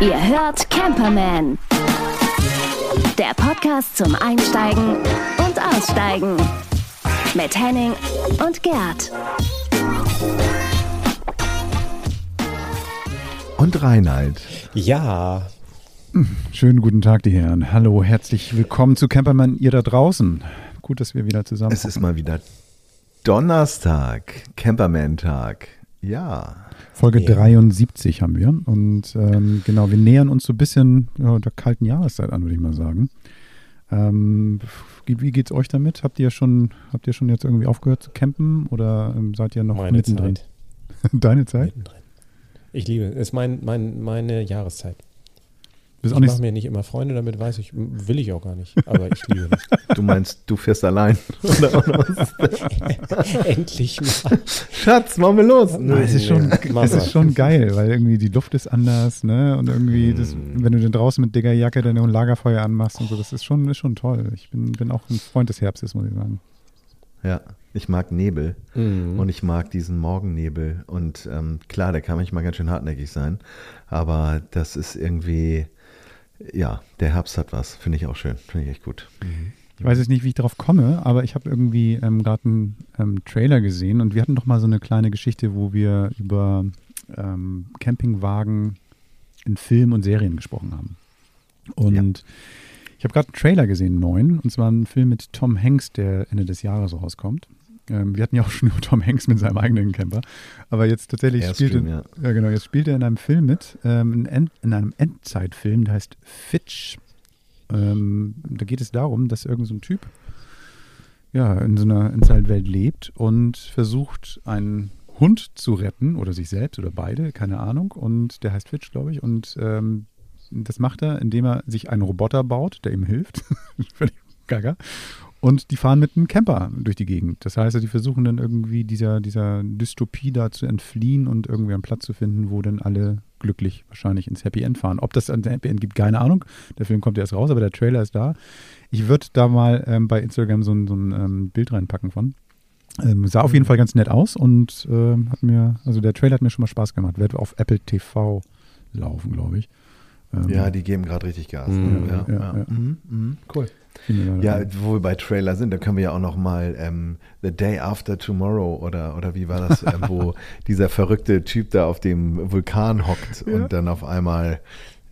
Ihr hört Camperman. Der Podcast zum Einsteigen und Aussteigen. Mit Henning und Gerd. Und Reinhard. Ja, Schönen guten Tag, die Herren. Hallo, herzlich willkommen zu Camperman, ihr da draußen. Gut, dass wir wieder zusammen Es ist mal wieder Donnerstag, Camperman-Tag. Ja. Folge Ja. 73 haben wir. Und ähm, genau, wir nähern uns so ein bisschen ja, der kalten Jahreszeit an, würde ich mal sagen. Ähm, wie geht's euch damit? Habt ihr schon, habt ihr schon jetzt irgendwie aufgehört zu campen oder ähm, seid ihr noch meine mittendrin? Zeit. Deine Zeit? Mittendrin. Ich liebe es. ist mein, mein, meine Jahreszeit. Bist Ich mache mir nicht immer Freunde, damit weiß ich, will ich auch gar nicht. Aber ich liebe Du meinst, du fährst allein? Oder was? das. Endlich mal. Schatz, machen wir los. Ah, es ist schon, es ist schon geil, weil irgendwie die Luft ist anders, ne? Und irgendwie, das, Mm. wenn du dann draußen mit dicker Jacke dann ein Lagerfeuer anmachst und so, das ist schon, ist schon toll. Ich bin, bin auch ein Freund des Herbstes, muss ich sagen. Ja, ich mag Nebel Mhm. und ich mag diesen Morgennebel. Und ähm, klar, der kann manchmal ganz schön hartnäckig sein. Aber das ist irgendwie, ja, der Herbst hat was. Finde ich auch schön. Finde ich echt gut. Ich weiß jetzt nicht, wie ich darauf komme, aber ich habe irgendwie ähm, gerade einen ähm, Trailer gesehen und wir hatten doch mal so eine kleine Geschichte, wo wir über ähm, Campingwagen in Filmen und Serien gesprochen haben. Und ich habe gerade einen Trailer gesehen, neuen, und zwar einen Film mit Tom Hanks, der Ende des Jahres rauskommt. Ähm, wir hatten ja auch schon über Tom Hanks mit seinem eigenen Camper, aber jetzt tatsächlich spielt Airstream, er, ja. ja genau, jetzt spielt er in einem Film mit, ähm, in, einem Endzeitfilm, der heißt Fitch. Ähm, da geht es darum, dass irgend so ein Typ ja, in so einer Endzeitwelt lebt und versucht, einen Hund zu retten oder sich selbst oder beide, keine Ahnung. Und der heißt Fitch, glaube ich. Und ähm, das macht er, indem er sich einen Roboter baut, der ihm hilft. Völlig gaga. Und die fahren mit einem Camper durch die Gegend. Das heißt, die versuchen dann irgendwie dieser, dieser Dystopie da zu entfliehen und irgendwie einen Platz zu finden, wo dann alle glücklich wahrscheinlich ins Happy End fahren. Ob das ein Happy End gibt, keine Ahnung. Der Film kommt erst raus, aber der Trailer ist da. Ich würde da mal ähm, bei Instagram so ein, so ein ähm, Bild reinpacken von. Ähm, sah auf jeden Fall ganz nett aus und ähm, hat mir, also der Trailer hat mir schon mal Spaß gemacht. Wird auf Apple TV laufen, glaube ich. Ähm, Ja, die geben gerade richtig Gas. Mhm. Ja, Ja, ja, ja. Mhm, mhm, cool. Ja, wo wir bei Trailer sind, da können wir ja auch noch mal ähm, The Day After Tomorrow oder, oder wie war das, ähm, wo dieser verrückte Typ da auf dem Vulkan hockt und dann auf einmal,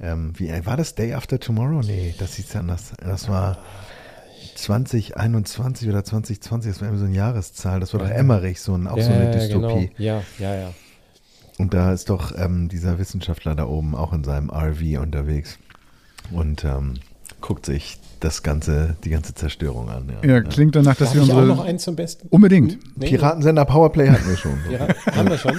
ähm, wie äh, war das Day After Tomorrow? Nee, das hieß anders. Das war 2021 oder 2020, das war immer so eine Jahreszahl. Das war doch Emmerich, so ein, auch so eine Dystopie. Genau. Ja, ja, ja. Und da ist doch ähm, dieser Wissenschaftler da oben auch in seinem RV unterwegs. Und ähm, guckt sich das ganze, die ganze Zerstörung an. ja, klingt danach, dass Darf wir ich auch unsere. noch einen zum Besten? Unbedingt. Nee, Piratensender Powerplay hatten wir schon. Ja, haben wir schon.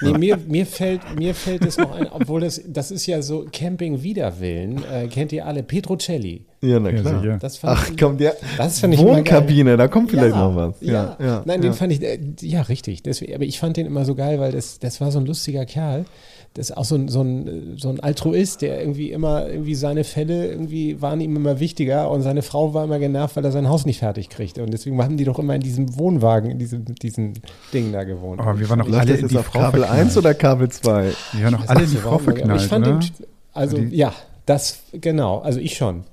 Nee, mir, mir, fällt, mir fällt es noch ein, obwohl das, das ist ja so Camping Widerwillen, äh, kennt ihr alle, Petrocelli. Ja, na Ja, klar. sicher. Das fand Ach ich, komm, der Das fand ich Wohnkabine, da kommt vielleicht ja, noch was. Ja, Ja, ja, Nein, ja. den fand ich, äh, ja, richtig. Deswegen, aber ich fand den immer so geil, weil das, das war so ein lustiger Kerl. Das ist auch so ein, so, ein, so ein Altruist, der irgendwie immer, irgendwie seine Fälle irgendwie waren ihm immer wichtiger und seine Frau war immer genervt, weil er sein Haus nicht fertig kriegte. Und deswegen haben die doch immer in diesem Wohnwagen, in diesem, diesem Ding da gewohnt. Aber wir waren noch alle das in die Frau Kabel verknallt. 1 oder Kabel 2? Wir waren noch alle in die Frau verknallt, Ich fand oder? den, also Die- ja, das, genau, also ich schon.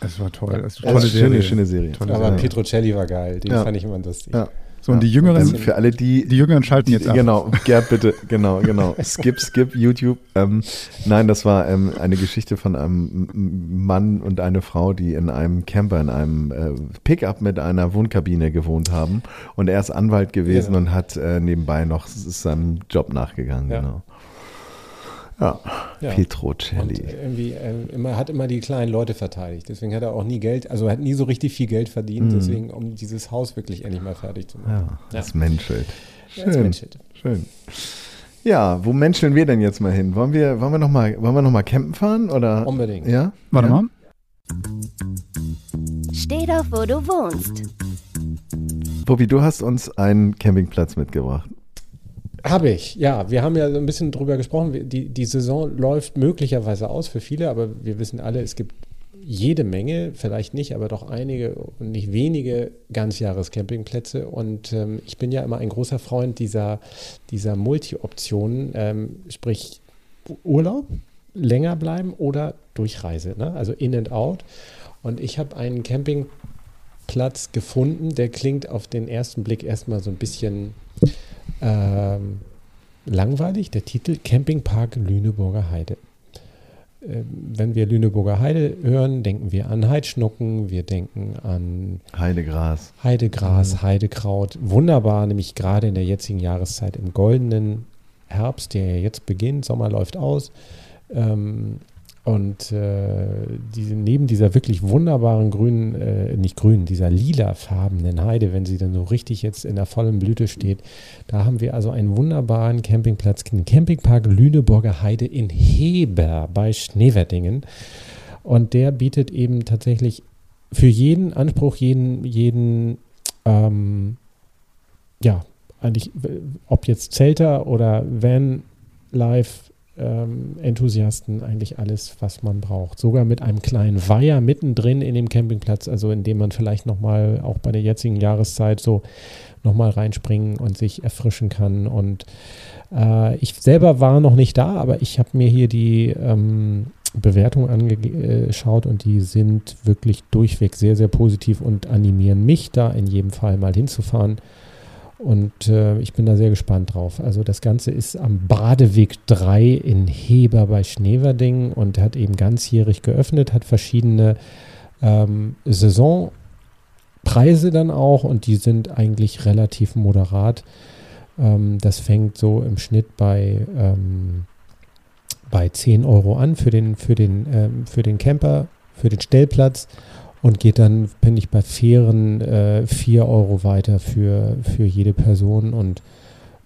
Es war toll. Das eine tolle schöne, Serie. schöne Serie. Tolle Aber Serie. Petrocelli war geil, den Ja. fand ich immer lustig. Ja. So, und die Ja. Jüngeren, Und für alle, die, die Jüngeren schalten jetzt ab. Genau, Gerd, bitte, genau, genau. Skip, skip, YouTube. Ähm, nein, das war ähm, eine Geschichte von einem Mann und einer Frau, die in einem Camper, in einem äh, Pickup mit einer Wohnkabine gewohnt haben. Und er ist Anwalt gewesen Genau. und hat äh, nebenbei noch seinem Job nachgegangen, Ja. genau. Ja, Ja. Petrocelli. Und irgendwie, äh, immer, hat immer die kleinen Leute verteidigt. Deswegen hat er auch nie Geld, also hat nie so richtig viel Geld verdient, deswegen, um dieses Haus wirklich endlich mal fertig zu machen. Ja, das menschelt. Ja, das Schön. menschelt. Schön. Ja, wo menscheln wir denn jetzt mal hin? Wollen wir, wollen wir noch mal, wollen wir noch mal campen fahren oder? Unbedingt. Ja. Warte ja? mal. Steh doch, wo du wohnst. Bobby, du hast uns einen Campingplatz mitgebracht. Habe ich, ja. Wir haben ja so ein bisschen drüber gesprochen. Die, die Saison läuft möglicherweise aus für viele, aber wir wissen alle, es gibt jede Menge, vielleicht nicht, aber doch einige und nicht wenige Ganzjahrescampingplätze. Und ähm, ich bin ja immer ein großer Freund dieser, dieser Multi-Optionen, ähm, sprich Urlaub, länger bleiben oder Durchreise, ne? also in and out. Und ich habe einen Campingplatz gefunden, der klingt auf den ersten Blick erstmal so ein bisschen ähm, langweilig. Der Titel Campingpark Lüneburger Heide. Ähm, wenn wir Lüneburger Heide hören, denken wir an Heidschnucken, wir denken an Heidegras. Heidegras, mhm. Heidekraut. Wunderbar, nämlich gerade in der jetzigen Jahreszeit im goldenen Herbst, der jetzt beginnt, Sommer läuft aus. Ähm, und äh, diese, neben dieser wirklich wunderbaren grünen, äh, nicht grünen, dieser lilafarbenen Heide, wenn sie dann so richtig jetzt in der vollen Blüte steht, da haben wir also einen wunderbaren Campingplatz, den Campingpark Lüneburger Heide in Heber bei Schneewerdingen. Und der bietet eben tatsächlich für jeden Anspruch, jeden, jeden, ähm, ja, eigentlich, ob jetzt Zelter oder Van Life ähm, Enthusiasten eigentlich alles, was man braucht. Sogar mit einem kleinen Weiher mittendrin in dem Campingplatz, also in dem man vielleicht nochmal auch bei der jetzigen Jahreszeit so nochmal reinspringen und sich erfrischen kann. Und äh, ich selber war noch nicht da, aber ich habe mir hier die ähm, Bewertungen angeschaut und die sind wirklich durchweg sehr, sehr positiv und animieren mich da in jedem Fall mal hinzufahren und äh, ich bin da sehr gespannt drauf. Also das Ganze ist am Badeweg 3 in Heber bei Schneverding und hat eben ganzjährig geöffnet, hat verschiedene ähm, Saisonpreise dann auch und die sind eigentlich relativ moderat. Ähm, das fängt so im Schnitt bei, ähm, bei 10 Euro an für den, für den, ähm, für den Camper, für den Stellplatz und geht dann, bin ich bei fairen äh, 4 Euro weiter für, für jede Person und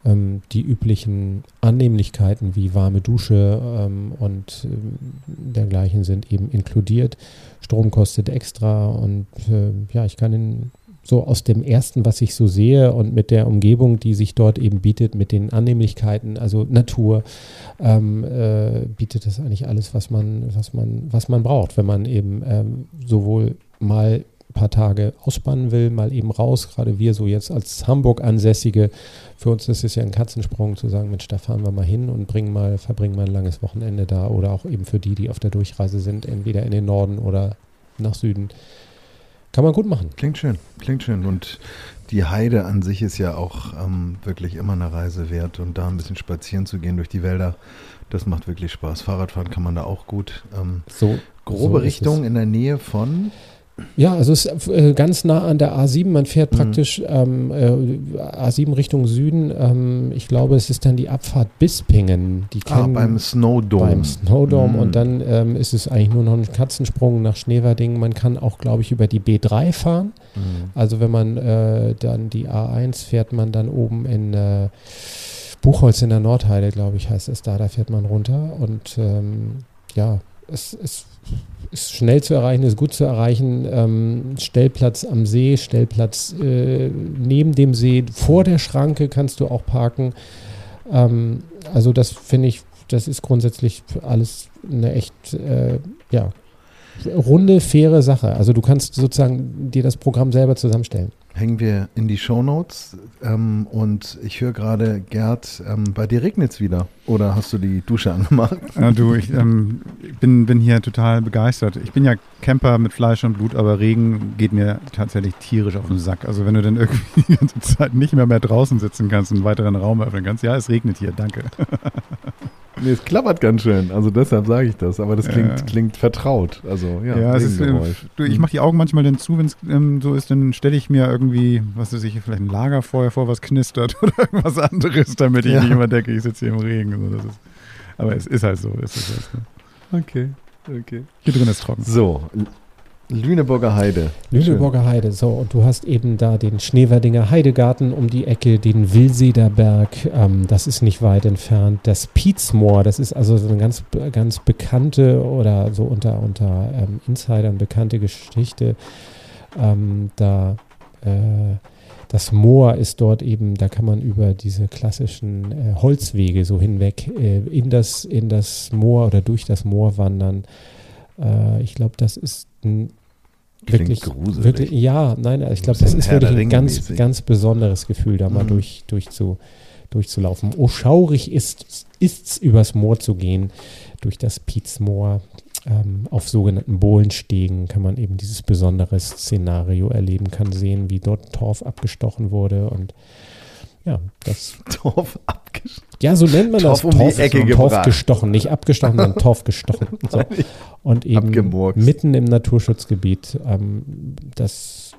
ähm, die üblichen Annehmlichkeiten wie warme Dusche ähm, und ähm, dergleichen sind eben inkludiert. Strom kostet extra und äh, ja, ich kann in so aus dem ersten, was ich so sehe und mit der Umgebung, die sich dort eben bietet, mit den Annehmlichkeiten, also Natur, ähm, äh, bietet das eigentlich alles, was man, was man, was man braucht, wenn man eben ähm, sowohl mal ein paar Tage ausspannen will, mal eben raus, gerade wir so jetzt als Hamburg-Ansässige, für uns ist es ja ein Katzensprung zu sagen, Mensch, da fahren wir mal hin und bringen mal, verbringen mal ein langes Wochenende da oder auch eben für die, die auf der Durchreise sind, entweder in den Norden oder nach Süden kann man gut machen. Klingt schön, klingt schön. Und die Heide an sich ist ja auch ähm, wirklich immer eine Reise wert. Und da ein bisschen spazieren zu gehen durch die Wälder, das macht wirklich Spaß. Fahrradfahren kann man da auch gut. Ähm, so grobe so Richtung in der Nähe von ja, also es ist äh, ganz nah an der A7. Man fährt mhm. praktisch ähm, äh, A7 Richtung Süden. Ähm, ich glaube, es ist dann die Abfahrt Bispingen. Die ah, beim Snowdome. Beim Snowdome. Mhm. Und dann ähm, ist es eigentlich nur noch ein Katzensprung nach Schneverdingen. Man kann auch, glaube ich, über die B3 fahren. Mhm. Also wenn man äh, dann die A1 fährt, man dann oben in äh, Buchholz in der Nordheide, glaube ich, heißt es da. Da fährt man runter. Und ähm, ja, es ist ist schnell zu erreichen, ist gut zu erreichen. Ähm, Stellplatz am See, Stellplatz äh, neben dem See, vor der Schranke kannst du auch parken. Ähm, also das finde ich, das ist grundsätzlich alles eine echt, äh, ja, runde, faire Sache. Also du kannst sozusagen dir das Programm selber zusammenstellen hängen wir in die Shownotes. Ähm, und ich höre gerade, Gerd, ähm, bei dir regnet es wieder. Oder hast du die Dusche angemacht? Ja, du, ich ähm, bin, bin hier total begeistert. Ich bin ja Camper mit Fleisch und Blut, aber Regen geht mir tatsächlich tierisch auf den Sack. Also wenn du dann irgendwie die ganze Zeit nicht mehr mehr draußen sitzen kannst und einen weiteren Raum öffnen kannst. Ja, es regnet hier, danke. Nee, es klappert ganz schön. Also deshalb sage ich das. Aber das klingt, ja. klingt vertraut. Also ja, ja es ist, äh, du, ich mache die Augen manchmal dann zu, wenn es ähm, so ist, dann stelle ich mir irgendwie, was weiß ich, vielleicht ein Lagerfeuer vor, was knistert oder irgendwas anderes, damit ich ja. nicht immer denke, ich sitze hier im Regen. So, das ist, aber es ist halt so. Es ist halt so. Okay, okay. Hier drin ist trocken. So, Lüneburger Heide. Lüneburger Schön. Heide, so. Und du hast eben da den Schneewerdinger Heidegarten um die Ecke, den Wilsederberg, ähm, das ist nicht weit entfernt. Das Pietzmoor, das ist also so eine ganz, ganz bekannte oder so unter, unter ähm, Insidern bekannte Geschichte. Ähm, da, äh, das Moor ist dort eben, da kann man über diese klassischen äh, Holzwege so hinweg äh, in, das, in das Moor oder durch das Moor wandern. Äh, ich glaube, das ist ein wirklich, gruselig. wirklich, ja, nein, ich glaube, das ist Herr wirklich ein ganz, ganz besonderes Gefühl, da mal Mhm. durch, durch zu, durchzulaufen. Oh, schaurig ist es, übers Moor zu gehen, durch das Pietzmoor. Ähm, auf sogenannten Bohlenstegen kann man eben dieses besondere Szenario erleben, kann sehen, wie dort Torf abgestochen wurde und ja, das, Torf abgeschnitten. Ja, so nennt man Torf das. um die Torf, Ecke Torf gebracht. gestochen, nicht abgestochen, sondern Torf gestochen. So. Und eben Abgemurkst. mitten im Naturschutzgebiet. Ähm, das,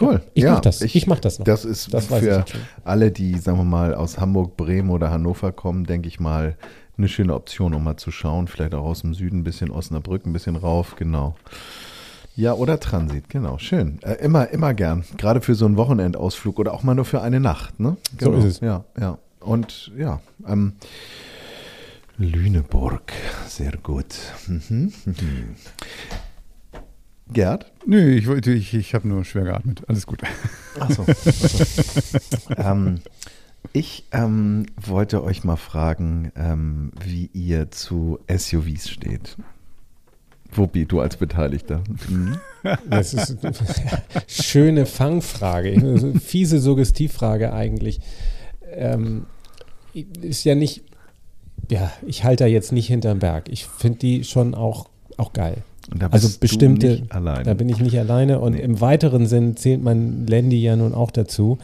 Cool. ich ja, mach das. Ich, mach das noch. Das ist Das ich für alle, die, sagen wir mal, aus Hamburg, Bremen oder Hannover kommen, denke ich mal, eine schöne Option, um mal zu schauen. Vielleicht auch aus dem Süden, ein bisschen Osnabrück, ein bisschen rauf, genau. Ja, oder Transit, genau. Schön. Äh, immer, immer gern. Gerade für so einen Wochenendausflug oder auch mal nur für eine Nacht, ne? So ist es. Ja, ja. Und ja, ähm, Lüneburg, sehr gut. Mhm. mhm. Gerd? Nö, ich, wollte- ich, ich habe nur schwer geatmet. Alles gut. Achso. ähm, ich ähm, wollte euch mal fragen, ähm, wie ihr zu SUVs steht. Wuppi, du als Beteiligter. Mhm. Das ist eine schöne Fangfrage. Eine fiese Suggestivfrage eigentlich. Ähm, ist ja nicht, ja, ich halte da jetzt nicht hinterm Berg. Ich finde die schon auch, auch geil. Also bestimmte-. Da bin ich nicht alleine und Nee. im weiteren Sinn zählt man Landy ja nun auch dazu.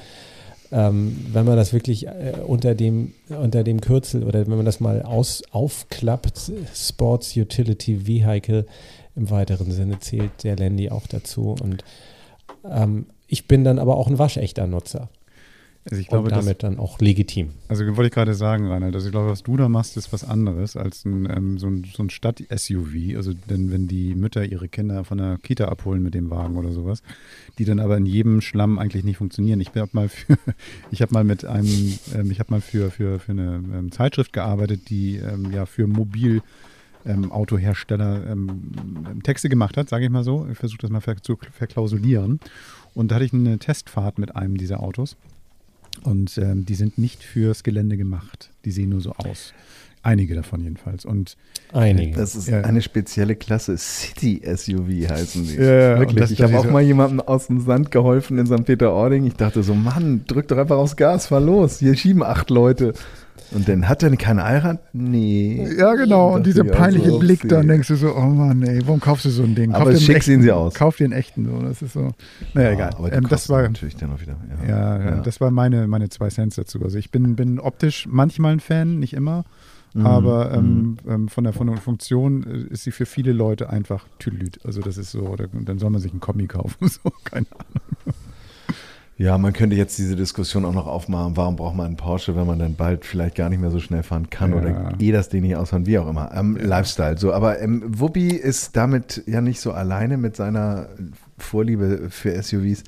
Ähm, wenn man das wirklich äh, unter, dem, unter dem Kürzel oder wenn man das mal aus, aufklappt, Sports Utility Vehicle im weiteren Sinne zählt der Landy auch dazu. Und ähm, ich bin dann aber auch ein waschechter Nutzer Also ich glaube, und das, damit dann auch legitim. also wollte ich gerade sagen, Reinhard, also ich glaube, was du da machst, ist was anderes als ein, ähm, so ein, so ein Stadt-SUV. Also denn wenn die Mütter ihre Kinder von der Kita abholen mit dem Wagen oder sowas, die dann aber in jedem Schlamm eigentlich nicht funktionieren. Ich habe mal für, ich habe mal mit einem, ähm, ich habe mal für, für, für eine ähm, Zeitschrift gearbeitet, die ähm, ja für mobil ähm, Autohersteller ähm, Texte gemacht hat, sage ich mal so. Ich versuche das mal ver zu verklausulieren. Und da hatte ich eine Testfahrt mit einem dieser Autos. Und ähm, die sind nicht fürs Gelände gemacht. Die sehen nur so aus. Einige davon jedenfalls. Und Einige. Das ist Ja. eine spezielle Klasse. City SUV heißen die. Ja, Wirklich. ich habe auch so- mal jemandem aus dem Sand geholfen in St. Peter-Ording. Ich dachte so, Mann, drück doch einfach aufs Gas, fahr los. Hier schieben acht Leute. Und dann hat er kein Allrad? Nee. ja, genau. Und dieser peinliche so, Blick, dann denkst du so, oh Mann, ey, warum kaufst du so ein Ding? Aber dir einen schick echten, sehen sie aus. Kauf dir einen echten. So. Das ist so. Naja, egal. Aber Ähm, das war, natürlich dann auch wieder. ja, ja, das war meine, meine zwei Cents dazu. Also ich bin, bin optisch manchmal ein Fan, nicht immer. Mhm, Aber ähm, ähm, von, der, von der Funktion äh, ist sie für viele Leute einfach Tüdelüt. Also das ist so, oder, dann soll man sich einen Kombi kaufen. So, keine Ahnung. Ja, man könnte jetzt diese Diskussion auch noch aufmachen, warum braucht man einen Porsche, wenn man dann bald vielleicht gar nicht mehr so schnell fahren kann Ja. oder eh das Ding nicht ausfahren, wie auch immer. Ähm, Lifestyle, so. Aber ähm, Wuppi ist damit ja nicht so alleine mit seiner Vorliebe für SUVs.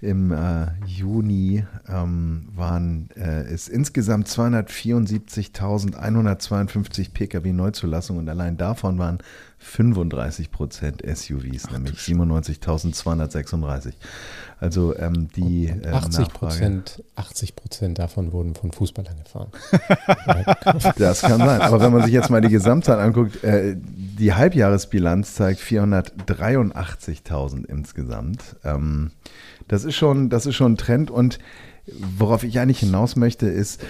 Im äh, Juni ähm, waren es ist insgesamt 274.152 Pkw Neuzulassung und allein davon waren 35 Prozent SUVs, nämlich 97.236. Also ähm, die äh, 80 Nachfrage. Prozent, 80 Prozent davon wurden von Fußballern gefahren. Das kann sein. Aber wenn man sich jetzt mal die Gesamtzahl anguckt, äh, die Halbjahresbilanz zeigt 483.000 insgesamt. Ähm, das ist schon, das ist schon ein Trend. Und worauf ich eigentlich hinaus möchte, ist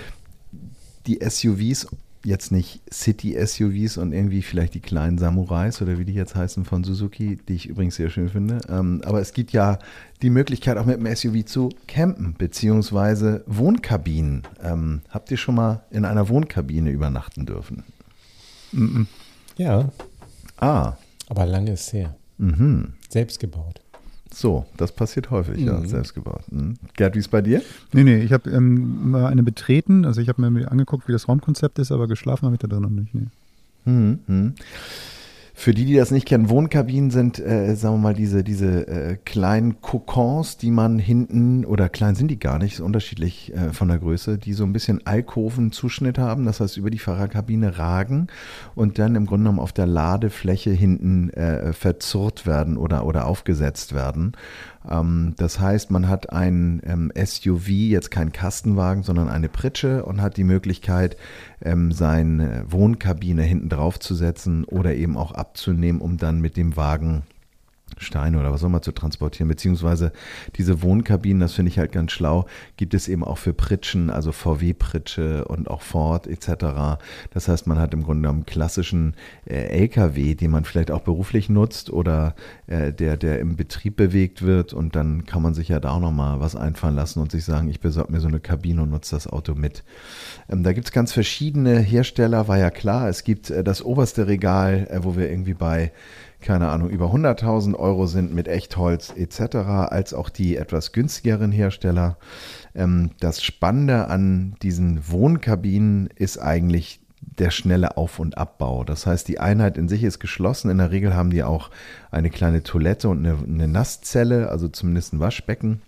die SUVs, jetzt nicht City-SUVs und irgendwie vielleicht die kleinen Samurais oder wie die jetzt heißen von Suzuki, die ich übrigens sehr schön finde. Ähm, aber es gibt ja die Möglichkeit, auch mit dem SUV zu campen, beziehungsweise Wohnkabinen. Ähm, habt ihr schon mal in einer Wohnkabine übernachten dürfen? Ja, Ah, aber lange ist her. mhm. Selbst gebaut. So, das passiert häufig, ja, Mhm. selbst gebaut. Mhm. Gerd, wie ist bei dir? Nee, nee, ich habe ähm, mal eine betreten. Also ich habe mir angeguckt, wie das Raumkonzept ist, aber geschlafen habe ich da drin noch nicht. Nee. Mhm. Für die, die das nicht kennen, Wohnkabinen sind, äh, sagen wir mal, diese, diese äh, kleinen Kokons, die man hinten, oder klein sind die gar nicht, ist unterschiedlich äh, von der Größe, die so ein bisschen Alkoven-Zuschnitt haben, das heißt über die Fahrerkabine ragen und dann im Grunde genommen auf der Ladefläche hinten äh, verzurrt werden oder, oder aufgesetzt werden. Ähm, das heißt, man hat ein ähm, SUV, jetzt kein Kastenwagen, sondern eine Pritsche und hat die Möglichkeit, ähm, seine Wohnkabine hinten drauf zu setzen oder eben auch abzunehmen, um dann mit dem Wagen Steine oder was auch immer zu transportieren, beziehungsweise diese Wohnkabinen, das finde ich halt ganz schlau, gibt es eben auch für Pritschen, also VW-Pritsche und auch Ford etc. Das heißt, man hat im Grunde einen klassischen äh, LKW, den man vielleicht auch beruflich nutzt oder äh, der, der im Betrieb bewegt wird und dann kann man sich ja da auch nochmal was einfallen lassen und sich sagen, ich besorge mir so eine Kabine und nutze das Auto mit. Ähm, da gibt es ganz verschiedene Hersteller, war ja klar, es gibt äh, das oberste Regal, äh, wo wir irgendwie bei keine Ahnung, über 100.000 Euro sind mit Echtholz etc., als auch die etwas günstigeren Hersteller. Ähm, das Spannende an diesen Wohnkabinen ist eigentlich der schnelle Auf- und Abbau. Das heißt, die Einheit in sich ist geschlossen. In der Regel haben die auch eine kleine Toilette und eine, eine Nasszelle, also zumindest ein Waschbecken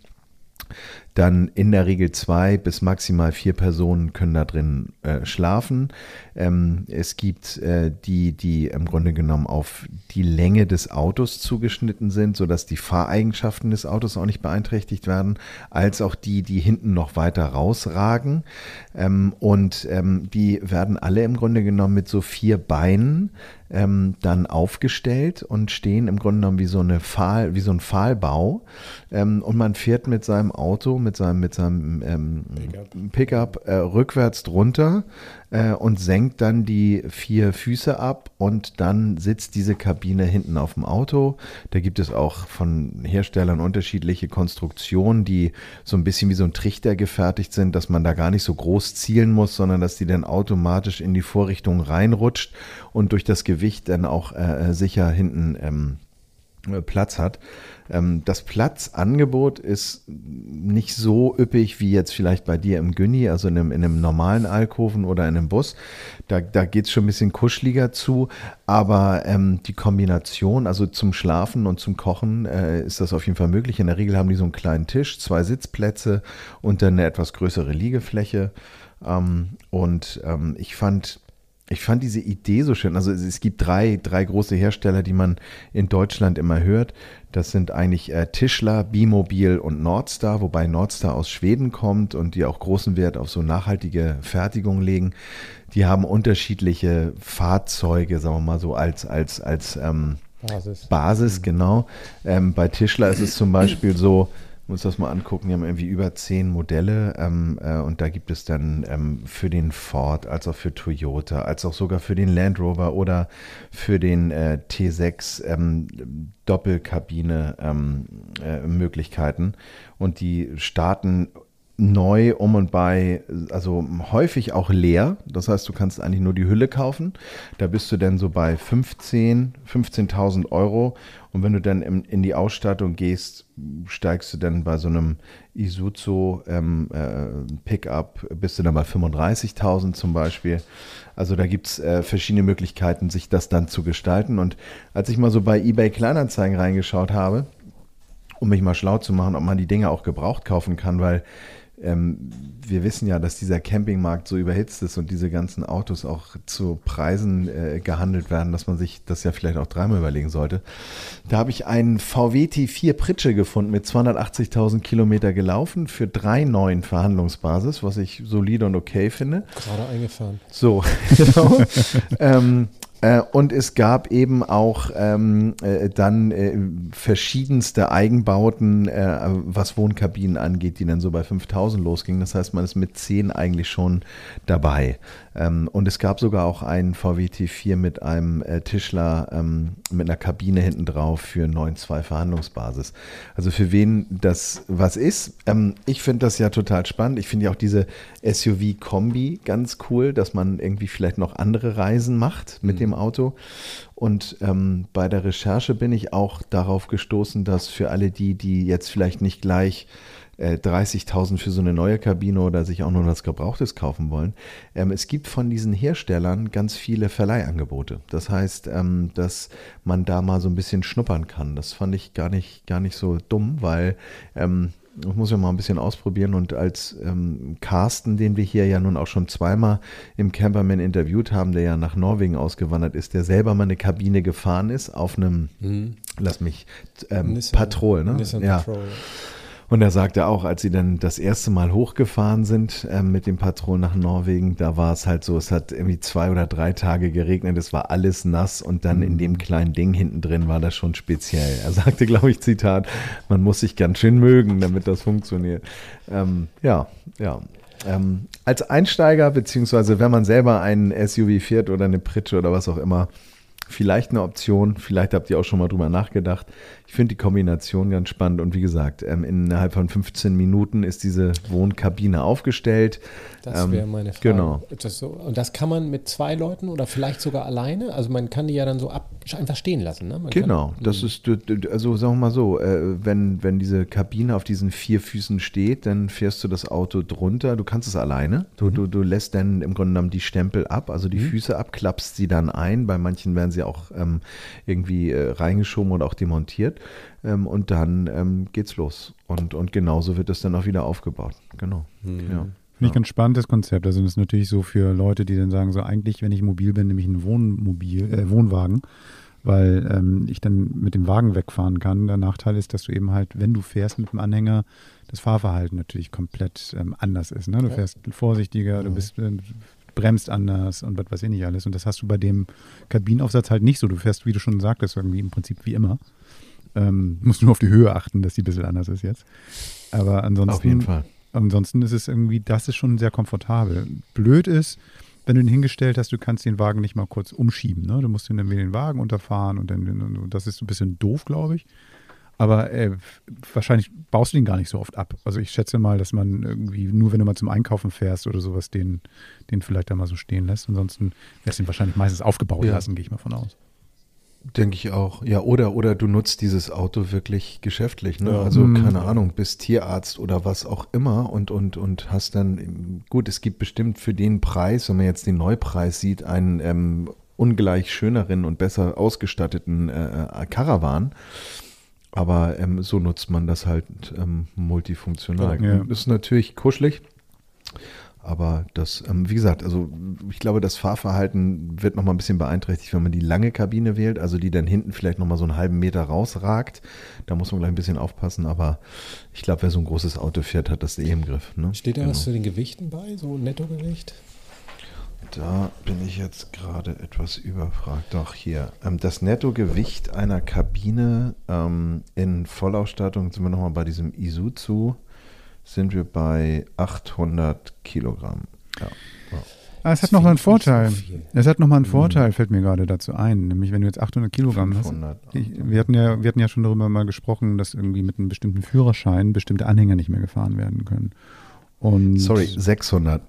dann in der Regel zwei bis maximal vier Personen können da drin äh, schlafen. Ähm, es gibt äh, die, die im Grunde genommen auf die Länge des Autos zugeschnitten sind, sodass die Fahreigenschaften des Autos auch nicht beeinträchtigt werden, als auch die, die hinten noch weiter rausragen. Ähm, und ähm, die werden alle im Grunde genommen mit so vier Beinen ähm, dann aufgestellt und stehen im Grunde genommen wie so eine Pfahl, wie so ein Pfahlbau. Ähm, und man fährt mit seinem Auto mit seinem, mit seinem ähm, Pickup, Pickup äh, rückwärts drunter äh, und senkt dann die vier Füße ab und dann sitzt diese Kabine hinten auf dem Auto. Da gibt es auch von Herstellern unterschiedliche Konstruktionen, die so ein bisschen wie so ein Trichter gefertigt sind, dass man da gar nicht so groß zielen muss, sondern dass die dann automatisch in die Vorrichtung reinrutscht und durch das Gewicht dann auch äh, sicher hinten ähm, Platz hat. Ähm, das Platzangebot ist nicht so üppig wie jetzt vielleicht bei dir im Günni, also in einem, in einem normalen Alkoven oder in einem Bus. Da, da geht es schon ein bisschen kuscheliger zu, aber ähm, die Kombination, also zum Schlafen und zum Kochen, äh, ist das auf jeden Fall möglich. In der Regel haben die so einen kleinen Tisch, zwei Sitzplätze und dann eine etwas größere Liegefläche. Ähm, und ähm, ich fand ich fand diese Idee so schön. Also es gibt drei, drei große Hersteller, die man in Deutschland immer hört. Das sind eigentlich äh, Tischler, Bimobil und Nordstar, wobei Nordstar aus Schweden kommt und die auch großen Wert auf so nachhaltige Fertigung legen. Die haben unterschiedliche Fahrzeuge, sagen wir mal so als, als, als ähm, Basis. Basis, genau. Ähm, bei Tischler ist es zum Beispiel so, muss das mal angucken, die haben irgendwie über zehn Modelle ähm, äh, und da gibt es dann ähm, für den Ford, als auch für Toyota, als auch sogar für den Land Rover oder für den äh, T6 ähm, Doppelkabine ähm, äh, Möglichkeiten. Und die starten neu um und bei, also häufig auch leer. Das heißt, du kannst eigentlich nur die Hülle kaufen. Da bist du dann so bei 15, 15.000 Euro. Und wenn du dann in, in, die Ausstattung gehst, steigst du dann bei so einem Isuzu ähm, äh, Pickup, bist du dann bei 35.000 zum Beispiel. Also da gibt es äh, verschiedene Möglichkeiten, sich das dann zu gestalten. Und als ich mal so bei eBay Kleinanzeigen reingeschaut habe, um mich mal schlau zu machen, ob man die Dinge auch gebraucht kaufen kann, weil ähm, wir wissen ja, dass dieser Campingmarkt so überhitzt ist und diese ganzen Autos auch zu Preisen äh, gehandelt werden, dass man sich das ja vielleicht auch dreimal überlegen sollte. Da habe ich einen VW T4 Pritsche gefunden mit 280.000 Kilometer gelaufen für drei neuen Verhandlungsbasis, was ich solide und okay finde. Gerade eingefahren. So, genau. ähm, äh, und es gab eben auch ähm, äh, dann äh, verschiedenste Eigenbauten, äh, was Wohnkabinen angeht, die dann so bei 5000 losgingen. Das heißt, man ist mit 10 eigentlich schon dabei. Ähm, und es gab sogar auch einen VW T4 mit einem äh, Tischler ähm, mit einer Kabine hinten drauf für 9.2 Verhandlungsbasis. Also für wen das was ist. Ähm, ich finde das ja total spannend. Ich finde ja auch diese SUV-Kombi ganz cool, dass man irgendwie vielleicht noch andere Reisen macht mit mhm. dem Auto. Und ähm, bei der Recherche bin ich auch darauf gestoßen, dass für alle die, die jetzt vielleicht nicht gleich 30.000 äh, für so eine neue Kabine oder sich auch nur was Gebrauchtes kaufen wollen. Ähm, es gibt von diesen Herstellern ganz viele Verleihangebote. Das heißt, ähm, dass man da mal so ein bisschen schnuppern kann. Das fand ich gar nicht, gar nicht so dumm, weil ähm, Ich muss ja mal ein bisschen ausprobieren und als ähm, Carsten, den wir hier ja nun auch schon zweimal im Camperman interviewt haben, der ja nach Norwegen ausgewandert ist, der selber mal eine Kabine gefahren ist auf einem, lass mich, ähm, Nissan- Patrol, ne? Nissan ja. Patrol. Und er sagte auch, als sie dann das erste Mal hochgefahren sind ähm, mit dem Patrol nach Norwegen, da war es halt so, es hat irgendwie zwei oder drei Tage geregnet, es war alles nass und dann in dem kleinen Ding hinten drin war das schon speziell. Er sagte, glaube ich, Zitat, man muss sich ganz schön mögen, damit das funktioniert. Ähm, ja, ja. Ähm, als Einsteiger, beziehungsweise wenn man selber einen SUV fährt oder eine Pritsche oder was auch immer, vielleicht eine Option. Vielleicht habt ihr auch schon mal drüber nachgedacht. Ich finde die Kombination ganz spannend und wie gesagt, ähm, innerhalb von 15 Minuten ist diese Wohnkabine aufgestellt. Das Ähm, wäre meine Frage. Genau. Das so? Und das kann man mit zwei Leuten oder vielleicht sogar alleine? Also man kann die ja dann so ab, einfach stehen lassen. Ne? Man Genau, kann, das ist, also sagen wir mal so, äh, wenn, wenn diese Kabine auf diesen vier Füßen steht, dann fährst du das Auto drunter, du kannst es alleine, du, du, du lässt dann im Grunde genommen die Stempel ab, also die Füße ab, klappst sie dann ein, bei manchen werden sie auch ähm, irgendwie äh, reingeschoben oder auch demontiert ähm, und dann ähm, geht's los und, und genauso wird es dann auch wieder aufgebaut, genau, ja. Finde ich ganz spannend, das Konzept. Also das ist natürlich so für Leute, die dann sagen, so eigentlich, wenn ich mobil bin, nehme ich einen Wohnmobil, äh, Wohnwagen, weil ähm, ich dann mit dem Wagen wegfahren kann. Der Nachteil ist, dass du eben halt, wenn du fährst mit dem Anhänger, das Fahrverhalten natürlich komplett ähm, anders ist. Ne? Du fährst vorsichtiger, du bist äh, bremst anders und was weiß ich nicht alles. Und das hast du bei dem Kabinenaufsatz halt nicht so. Du fährst, wie du schon sagtest, irgendwie im Prinzip wie immer. Ähm, musst nur auf die Höhe achten, dass die ein bisschen anders ist jetzt. Aber ansonsten Auf jeden Fall. Ansonsten ist es irgendwie, das ist schon sehr komfortabel. Blöd ist, wenn du den hingestellt hast, du kannst den Wagen nicht mal kurz umschieben. Ne? Du musst dann wieder den Wagen unterfahren und dann, das ist ein bisschen doof, glaube ich. Aber äh, wahrscheinlich baust du den gar nicht so oft ab. Also ich schätze mal, dass man irgendwie, nur wenn du mal zum Einkaufen fährst oder sowas, den, den vielleicht da mal so stehen lässt. Ansonsten wirst du ihn wahrscheinlich meistens aufgebaut Ja. lassen, gehe ich mal von aus. Denke ich auch. Ja, oder, oder du nutzt dieses Auto wirklich geschäftlich, ne? Ja. Also, Mhm. keine Ahnung, bist Tierarzt oder was auch immer und, und, und hast dann, gut, es gibt bestimmt für den Preis, wenn man jetzt den Neupreis sieht, einen ähm, ungleich schöneren und besser ausgestatteten äh, äh, Caravan. Aber ähm, so nutzt man das halt ähm, multifunktional. Ja. Das ist natürlich kuschelig. Aber das, ähm, wie gesagt, also ich glaube, das Fahrverhalten wird nochmal ein bisschen beeinträchtigt, wenn man die lange Kabine wählt, also die dann hinten vielleicht nochmal so einen halben Meter rausragt. Da muss man gleich ein bisschen aufpassen, aber ich glaube, wer so ein großes Auto fährt, hat das eh im Griff. Ne? Steht da Genau. was zu den Gewichten bei, so Nettogewicht? Da bin ich jetzt gerade etwas überfragt. Doch, hier. Ähm, das Nettogewicht einer Kabine ähm, in Vollausstattung, sind wir nochmal bei diesem Isuzu, sind wir bei 800 Kilogramm. Ja. Ah, es hat nochmal einen so Vorteil. viel. es hat nochmal einen Vorteil, fällt mir gerade dazu ein. Nämlich, wenn du jetzt 800 Kilogramm hast. 500. Ich, wir, hatten ja, wir hatten ja schon darüber mal gesprochen, dass irgendwie mit einem bestimmten Führerschein bestimmte Anhänger nicht mehr gefahren werden können. Und, Sorry, 600.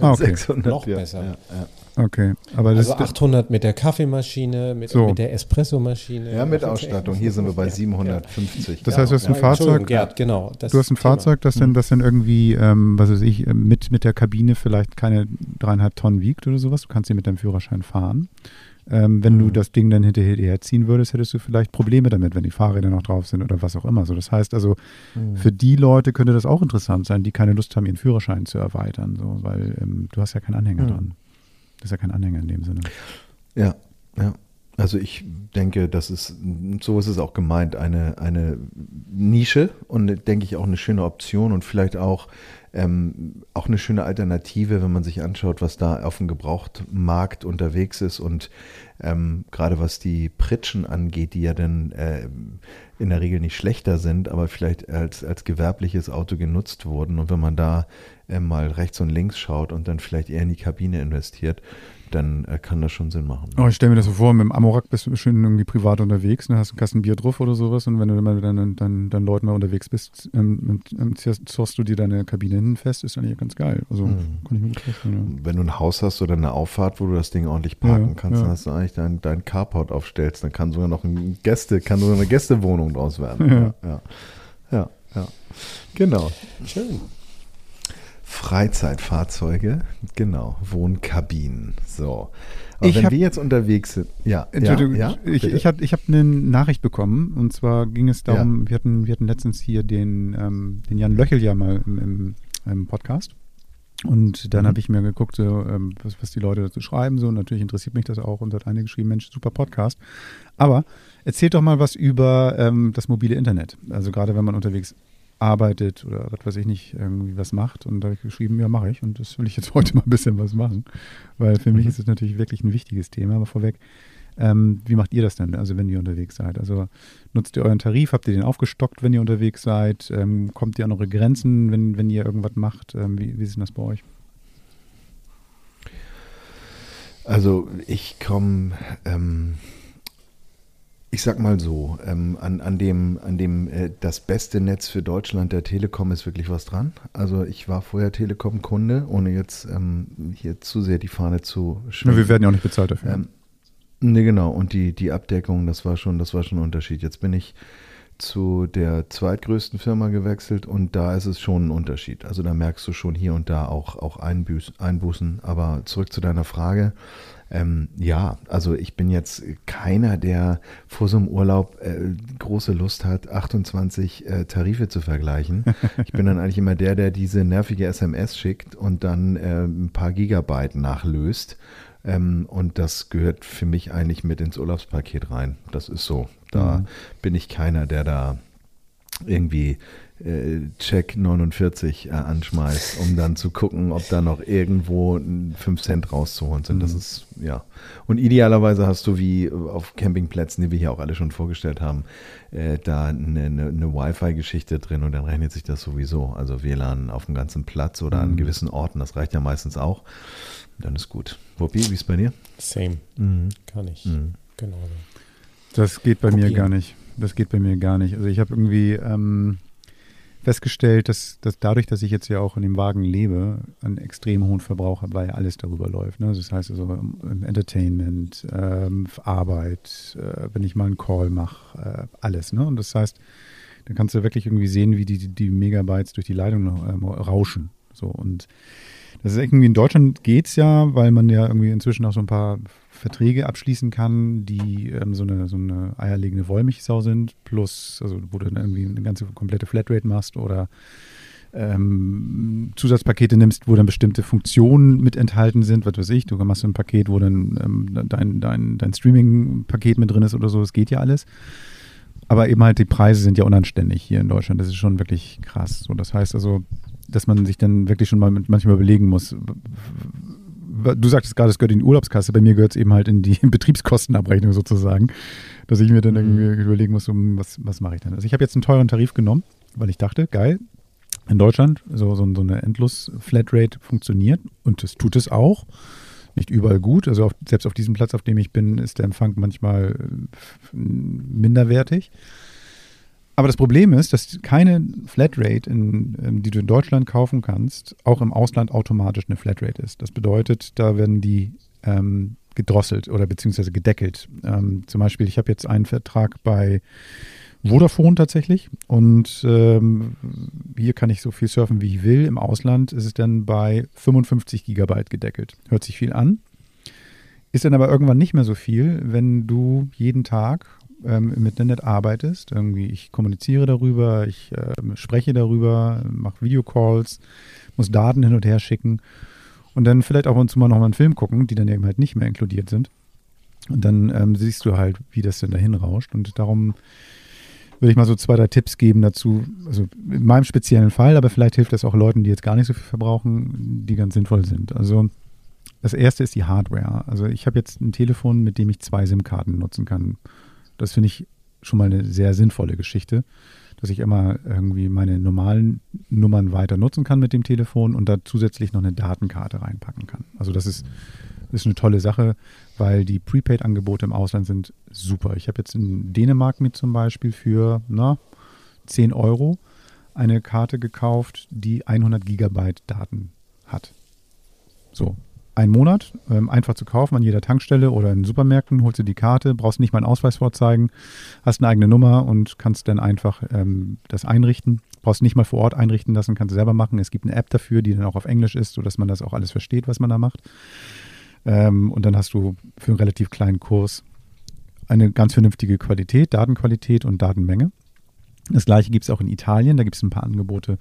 Ah, okay. 600 Noch ja, besser. Ja, ja. Okay, aber das Also 800 mit der Kaffeemaschine, mit, So. mit der Espressomaschine. ja, mit Ausstattung. Hier sind wir bei 750. Das heißt, du hast ein Ja, Fahrzeug, Gerd, genau. das du hast ein Thema. Fahrzeug, das dann, das dann irgendwie, ähm, was weiß ich, äh, mit, mit der Kabine vielleicht keine dreieinhalb Tonnen wiegt oder sowas. Du kannst sie mit deinem Führerschein fahren. Ähm, wenn du Mhm. das Ding dann hinterher ziehen würdest, hättest du vielleicht Probleme damit, wenn die Fahrräder noch drauf sind oder was auch immer. So, das heißt also, Mhm. für die Leute könnte das auch interessant sein, die keine Lust haben, ihren Führerschein zu erweitern, so, weil ähm, du hast ja keinen Anhänger Mhm. dran. Das ist ja kein Anhänger in dem Sinne. Ja, ja. Also ich denke, das ist, so ist es auch gemeint, eine, eine Nische und denke ich auch eine schöne Option und vielleicht auch, ähm, auch eine schöne Alternative, wenn man sich anschaut, was da auf dem Gebrauchtmarkt unterwegs ist und ähm, gerade was die Pritschen angeht, die ja dann äh, in der Regel nicht schlechter sind, aber vielleicht als, als gewerbliches Auto genutzt wurden. Und wenn man da mal rechts und links schaut und dann vielleicht eher in die Kabine investiert, dann äh, kann das schon Sinn machen. Oh, ich stelle mir das so vor, mit dem Amorak bist du schön irgendwie privat unterwegs, ne, hast einen Kasten Bier drauf oder sowas und wenn du dann, dann, dann, dann Leuten mal unterwegs bist, ähm, ähm, du dir deine Kabine hinten fest, ist eigentlich ganz geil. Also Mhm. kann ich mir gut vorstellen. Wenn du ein Haus hast oder eine Auffahrt, wo du das Ding ordentlich parken Ja, kannst, ja. dann hast du eigentlich dein, dein Carport aufstellst, dann kann sogar noch ein Gäste, kann sogar eine Gästewohnung draus werden. Ja. ja. ja, ja. Genau. Schön. Freizeitfahrzeuge, genau, Wohnkabinen. So. Aber Ich wenn hab- wir jetzt unterwegs sind, ja, Entschuldigung, ja, ja, ich, ich habe ich hab eine Nachricht bekommen und zwar ging es darum, wir, hatten, wir hatten letztens hier den, ähm, den Jan Löchel ja mal im, im, im Podcast und dann Mhm. habe ich mir geguckt, so, ähm, was, was die Leute dazu schreiben so und natürlich interessiert mich das auch und hat eine geschrieben, Mensch, super Podcast. Aber erzählt doch mal was über ähm, das mobile Internet, also gerade wenn man unterwegs arbeitet oder was weiß ich nicht, irgendwie was macht und da habe ich geschrieben, ja mache ich und das will ich jetzt heute mal ein bisschen was machen, weil für mich Mhm. ist es natürlich wirklich ein wichtiges Thema, aber vorweg, ähm, wie macht ihr das denn, also wenn ihr unterwegs seid? Also nutzt ihr euren Tarif, habt ihr den aufgestockt, wenn ihr unterwegs seid? Ähm, kommt ihr an eure Grenzen, wenn, wenn ihr irgendwas macht? Ähm, wie, wie ist denn das bei euch? Also ich komme, ähm, ich sag mal so, ähm, an, an dem, an dem äh, das beste Netz für Deutschland der Telekom ist wirklich was dran. Also ich war vorher Telekom-Kunde, ohne jetzt ähm, hier zu sehr die Fahne zu Ja, wir werden ja auch nicht bezahlt dafür. Ähm, ne, genau. Und die, die Abdeckung, das war schon, das war schon ein Unterschied. Jetzt bin ich zu der zweitgrößten Firma gewechselt und da ist es schon ein Unterschied. Also da merkst du schon hier und da auch, auch Einbüß, Einbußen. Aber zurück zu deiner Frage. Ähm, ja, also ich bin jetzt keiner, der vor so einem Urlaub äh, große Lust hat, 28 äh, Tarife zu vergleichen. Ich bin dann eigentlich immer der, der diese nervige SMS schickt und dann äh, ein paar Gigabyte nachlöst. Ähm, und das gehört für mich eigentlich mit ins Urlaubspaket rein. Das ist so. Da Mhm. bin ich keiner, der da irgendwie Check 49 äh, anschmeißt, um dann zu gucken, ob da noch irgendwo 5 Cent rauszuholen sind. Das Mhm. ist, ja. Und idealerweise hast du wie auf Campingplätzen, die wir hier auch alle schon vorgestellt haben, äh, da eine, eine, eine Wi-Fi-Geschichte drin und dann rechnet sich das sowieso. Also WLAN auf dem ganzen Platz oder an Mhm. gewissen Orten, das reicht ja meistens auch. Dann ist gut. Wuppi, wie ist bei dir? Same. Mhm. Kann ich. Mhm. Genau. Das geht bei mir Kopieren. gar nicht. Das geht bei mir gar nicht. Also ich habe irgendwie ähm, festgestellt, dass, dass dadurch, dass ich jetzt ja auch in dem Wagen lebe, einen extrem hohen Verbrauch habe, weil ja alles darüber läuft. Ne? Das heißt also im im Entertainment, ähm, Arbeit, äh, wenn ich mal einen Call mache, äh, alles. Ne? Und das heißt, dann kannst du wirklich irgendwie sehen, wie die, die Megabytes durch die Leitung ähm, rauschen. So und das ist irgendwie in Deutschland geht's ja, weil man ja irgendwie inzwischen auch so ein paar Verträge abschließen kann, die ähm, so, eine, so eine eierlegende Wollmilchsau sind, plus, also wo du dann irgendwie eine ganze komplette Flatrate machst oder ähm, Zusatzpakete nimmst, wo dann bestimmte Funktionen mit enthalten sind, was weiß ich, du machst so ein Paket, wo dann ähm, dein, dein, dein Streaming-Paket mit drin ist oder so, das geht ja alles. Aber eben halt die Preise sind ja unanständig hier in Deutschland. Das ist schon wirklich krass. So, das heißt also, dass man sich dann wirklich schon mal mit, manchmal überlegen muss. Du sagtest gerade, es gehört in die Urlaubskasse. Bei mir gehört es eben halt in die Betriebskostenabrechnung sozusagen, dass ich mir dann irgendwie überlegen muss, was, was mache ich dann. Also ich habe jetzt einen teuren Tarif genommen, weil ich dachte, geil, in Deutschland so, so, so eine Endlos-Flatrate funktioniert und das tut es auch. Nicht überall gut. Also auf, selbst auf diesem Platz, auf dem ich bin, ist der Empfang manchmal äh, minderwertig. Aber das Problem ist, dass keine Flatrate, in, ähm, die du in Deutschland kaufen kannst, auch im Ausland automatisch eine Flatrate ist. Das bedeutet, da werden die ähm, gedrosselt oder beziehungsweise gedeckelt. Ähm, zum Beispiel, ich habe jetzt einen Vertrag bei Vodafone tatsächlich und ähm, hier kann ich so viel surfen, wie ich will. Im Ausland ist es dann bei 55 Gigabyte gedeckelt. Hört sich viel an. Ist dann aber irgendwann nicht mehr so viel, wenn du jeden Tag ähm, im Internet arbeitest. Irgendwie, ich kommuniziere darüber, ich äh, spreche darüber, mache Videocalls, muss Daten hin und her schicken und dann vielleicht auch ab und zu mal nochmal einen Film gucken, die dann eben halt nicht mehr inkludiert sind. Und dann ähm, siehst du halt, wie das denn dahin rauscht. Und darum würde ich mal so zwei, drei Tipps geben dazu. Also in meinem speziellen Fall, aber vielleicht hilft das auch Leuten, die jetzt gar nicht so viel verbrauchen, die ganz sinnvoll sind. Also das erste ist die Hardware. Also ich habe jetzt ein Telefon, mit dem ich zwei SIM-Karten nutzen kann. Das finde ich schon mal eine sehr sinnvolle Geschichte, dass ich immer irgendwie meine normalen Nummern weiter nutzen kann mit dem Telefon und da zusätzlich noch eine Datenkarte reinpacken kann. Also das ist, ist eine tolle Sache, weil die Prepaid-Angebote im Ausland sind super. Ich habe jetzt in Dänemark mir zum Beispiel für na, 10 Euro eine Karte gekauft, die 100 Gigabyte Daten hat. So. Einen Monat, ähm, einfach zu kaufen an jeder Tankstelle oder in Supermärkten, holst du die Karte, brauchst nicht mal einen Ausweis vorzeigen, hast eine eigene Nummer und kannst dann einfach ähm, das einrichten. Brauchst nicht mal vor Ort einrichten lassen, kannst du selber machen. Es gibt eine App dafür, die dann auch auf Englisch ist, sodass man das auch alles versteht, was man da macht. Ähm, und dann hast du für einen relativ kleinen Kurs eine ganz vernünftige Qualität, Datenqualität und Datenmenge. Das gleiche gibt es auch in Italien, da gibt es ein paar Angebote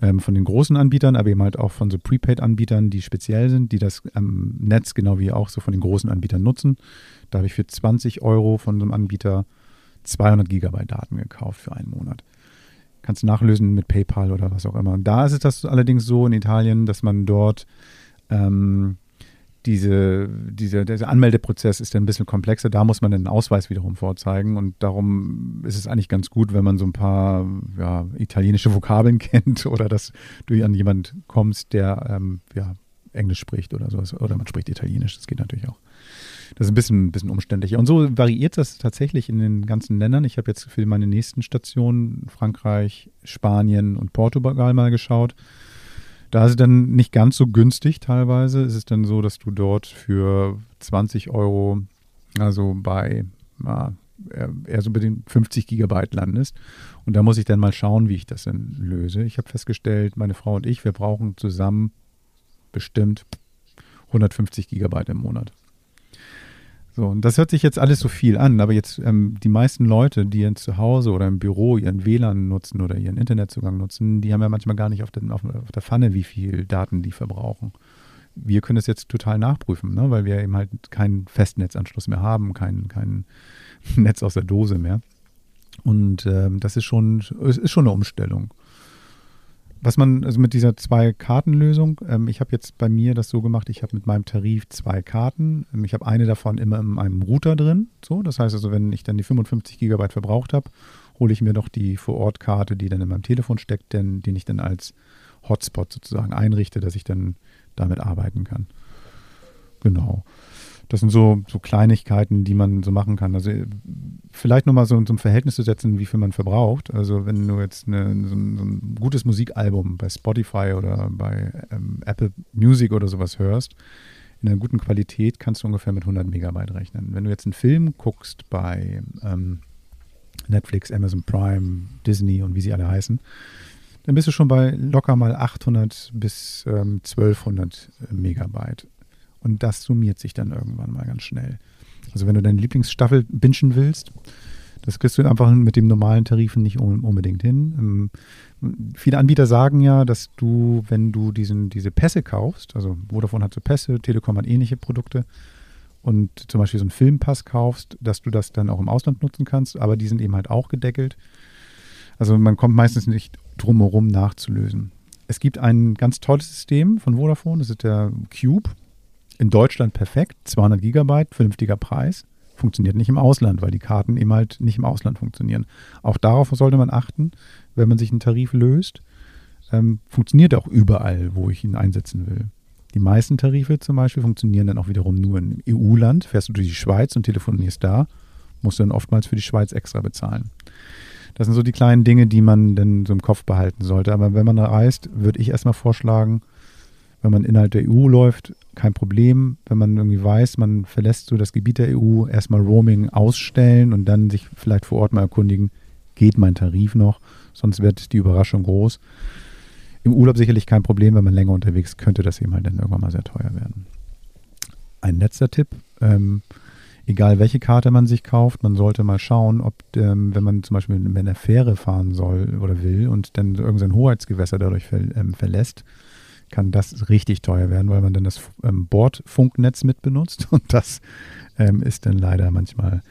ähm, von den großen Anbietern, aber eben halt auch von so Prepaid-Anbietern, die speziell sind, die das ähm, Netz genau wie auch so von den großen Anbietern nutzen. Da habe ich für 20 Euro von so einem Anbieter 200 Gigabyte Daten gekauft für einen Monat. Kannst du nachlösen mit PayPal oder was auch immer. Da ist es das allerdings so in Italien, dass man dort ähm, diese, diese, dieser Anmeldeprozess ist dann ein bisschen komplexer. Da muss man einen Ausweis wiederum vorzeigen. Und darum ist es eigentlich ganz gut, wenn man so ein paar ja, italienische Vokabeln kennt oder dass du an jemand kommst, der ähm, ja, Englisch spricht oder sowas. Oder man spricht Italienisch. Das geht natürlich auch. Das ist ein bisschen, ein bisschen umständlicher. Und so variiert das tatsächlich in den ganzen Ländern. Ich habe jetzt für meine nächsten Stationen Frankreich, Spanien und Portugal mal geschaut. Da ist es dann nicht ganz so günstig teilweise. Es ist dann so, dass du dort für 20 Euro, also bei ja, eher so bei den 50 Gigabyte landest. Und da muss ich dann mal schauen, wie ich das dann löse. Ich habe festgestellt, meine Frau und ich, wir brauchen zusammen bestimmt 150 Gigabyte im Monat. So, und das hört sich jetzt alles so viel an, aber jetzt ähm, die meisten Leute, die jetzt zu Hause oder im Büro ihren WLAN nutzen oder ihren Internetzugang nutzen, die haben ja manchmal gar nicht auf, den, auf, auf der Pfanne, wie viel Daten die verbrauchen. Wir können das jetzt total nachprüfen, ne? weil wir eben halt keinen Festnetzanschluss mehr haben, kein, kein Netz aus der Dose mehr. Und ähm, das ist schon, ist schon eine Umstellung was man, also mit dieser Zwei-Karten-Lösung, ähm, ich habe jetzt bei mir das so gemacht, ich habe mit meinem Tarif zwei Karten. Ähm, ich habe eine davon immer in einem Router drin. So, das heißt also, wenn ich dann die 55 Gigabyte verbraucht habe, hole ich mir noch die Vor-Ort-Karte, die dann in meinem Telefon steckt, denn, den ich dann als Hotspot sozusagen einrichte, dass ich dann damit arbeiten kann. Genau. Das sind so, so Kleinigkeiten, die man so machen kann. Also vielleicht nochmal so, so ein Verhältnis zu setzen, wie viel man verbraucht. Also wenn du jetzt eine, so, ein, so, ein, gutes Musikalbum bei Spotify oder bei ähm, Apple Music oder sowas hörst, in einer guten Qualität kannst du ungefähr mit 100 Megabyte rechnen. Wenn du jetzt einen Film guckst bei ähm, Netflix, Amazon Prime, Disney und wie sie alle heißen, dann bist du schon bei locker mal 800 bis ähm, 1200 Megabyte. Und das summiert sich dann irgendwann mal ganz schnell. Also wenn du deine Lieblingsstaffel bingen willst, das kriegst du einfach mit dem normalen Tarifen nicht unbedingt hin. Ähm, viele Anbieter sagen ja, dass du, wenn du diesen, diese Pässe kaufst, also Vodafone hat so Pässe, Telekom hat ähnliche Produkte, und zum Beispiel so einen Filmpass kaufst, dass du das dann auch im Ausland nutzen kannst, aber die sind eben halt auch gedeckelt. Also man kommt meistens nicht drum herum nachzulösen. Es gibt ein ganz tolles System von Vodafone, das ist der Cube in Deutschland perfekt, 200 Gigabyte, vernünftiger Preis. Funktioniert nicht im Ausland, weil die Karten eben halt nicht im Ausland funktionieren. Auch darauf sollte man achten, wenn man sich einen Tarif löst. Ähm, funktioniert auch überall, wo ich ihn einsetzen will. Die meisten Tarife zum Beispiel funktionieren dann auch wiederum nur im EU-Land. Fährst du durch die Schweiz und telefonierst da, musst du dann oftmals für die Schweiz extra bezahlen. Das sind so die kleinen Dinge, die man dann so im Kopf behalten sollte. Aber wenn man reist, würde ich erstmal vorschlagen, wenn man innerhalb der EU läuft, kein Problem. Wenn man irgendwie weiß, man verlässt so das Gebiet der EU, erstmal Roaming ausstellen und dann sich vielleicht vor Ort mal erkundigen, geht mein Tarif noch, sonst wird die Überraschung groß. Im Urlaub sicherlich kein Problem, wenn man länger unterwegs ist, könnte das eben halt dann irgendwann mal sehr teuer werden. Ein letzter Tipp, ähm, egal welche Karte man sich kauft, man sollte mal schauen, ob, ähm, wenn man zum Beispiel mit einer Fähre fahren soll oder will und dann irgendein Hoheitsgewässer dadurch ver ähm, verlässt, kann das richtig teuer werden, weil man dann das ähm, Bordfunknetz mit benutzt und das ähm, ist dann leider manchmal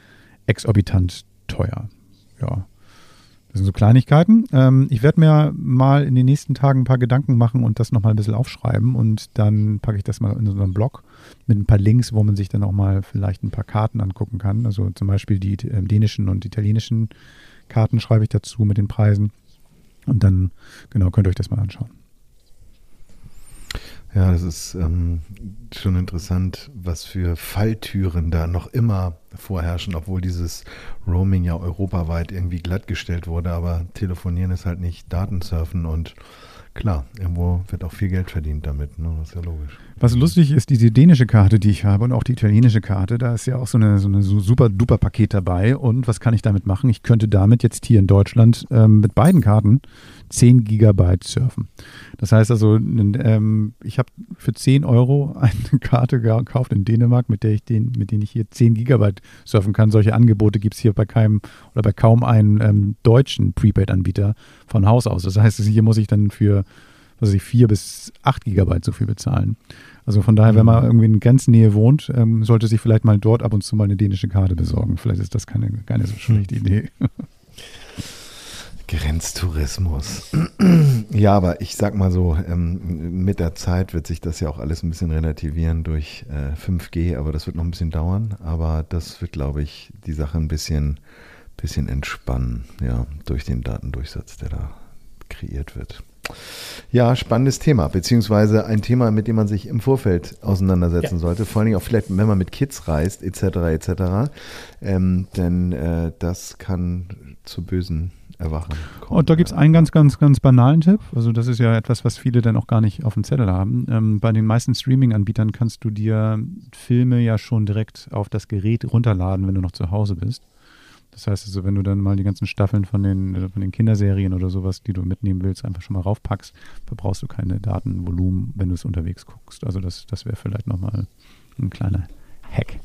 exorbitant teuer. Ja, das sind so Kleinigkeiten. Ähm, ich werde mir mal in den nächsten Tagen ein paar Gedanken machen und das nochmal ein bisschen aufschreiben und dann packe ich das mal in so einen Blog mit ein paar Links, wo man sich dann auch mal vielleicht ein paar Karten angucken kann. Also zum Beispiel die äh, dänischen und italienischen Karten schreibe ich dazu mit den Preisen und dann genau könnt ihr euch das mal anschauen. Ja, das ist ähm, schon interessant, was für Falltüren da noch immer vorherrschen, obwohl dieses Roaming ja europaweit irgendwie glattgestellt wurde. Aber telefonieren ist halt nicht Datensurfen und Klar, irgendwo wird auch viel Geld verdient damit, ne? das ist ja logisch. Was lustig ist, diese dänische Karte, die ich habe und auch die italienische Karte, da ist ja auch so eine, so eine super duper Paket dabei. Und was kann ich damit machen? Ich könnte damit jetzt hier in Deutschland ähm, mit beiden Karten 10 Gigabyte surfen. Das heißt also, ähm, ich habe für 10 Euro eine Karte gekauft in Dänemark, mit der ich den, mit denen ich hier 10 Gigabyte surfen kann. Solche Angebote gibt es hier bei keinem oder bei kaum einem ähm, deutschen Prepaid-Anbieter von Haus aus. Das heißt, hier muss ich dann für weiß ich, 4 bis 8 Gigabyte so viel bezahlen. Also von daher, wenn man mhm. irgendwie in Grenznähe wohnt, ähm, sollte sich vielleicht mal dort ab und zu mal eine dänische Karte besorgen. Vielleicht ist das keine, keine so schlechte mhm. Idee. Grenztourismus. ja, aber ich sag mal so, ähm, mit der Zeit wird sich das ja auch alles ein bisschen relativieren durch äh, 5G, aber das wird noch ein bisschen dauern. Aber das wird, glaube ich, die Sache ein bisschen, bisschen entspannen, ja, durch den Datendurchsatz, der da kreiert wird. Ja, spannendes Thema, beziehungsweise ein Thema, mit dem man sich im Vorfeld auseinandersetzen ja. sollte, vor allen Dingen auch vielleicht, wenn man mit Kids reist, etc., etc., ähm, denn äh, das kann zu bösen Erwachen kommen. Und da gibt es einen ganz, ganz, ganz banalen Tipp, also das ist ja etwas, was viele dann auch gar nicht auf dem Zettel haben. Ähm, bei den meisten Streaming-Anbietern kannst du dir Filme ja schon direkt auf das Gerät runterladen, wenn du noch zu Hause bist. Das heißt also, wenn du dann mal die ganzen Staffeln von den, äh, von den Kinderserien oder sowas, die du mitnehmen willst, einfach schon mal raufpackst, verbrauchst du keine Datenvolumen, wenn du es unterwegs guckst. Also das, das wäre vielleicht nochmal ein kleiner Hack.